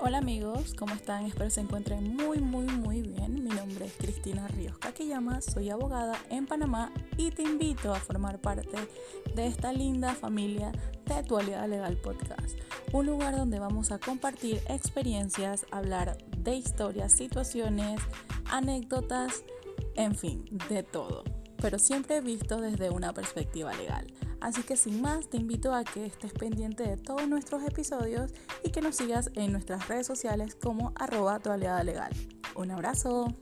Hola amigos, ¿cómo están? Espero se encuentren muy muy muy bien. Mi nombre es Cristina Ríos Caquillama, soy abogada en Panamá y te invito a formar parte de esta linda familia de Actualidad Legal Podcast, un lugar donde vamos a compartir experiencias, hablar de historias, situaciones, anécdotas, en fin, de todo, pero siempre visto desde una perspectiva legal. Así que sin más, te invito a que estés pendiente de todos nuestros episodios y que nos sigas en nuestras redes sociales como arroba legal. Un abrazo.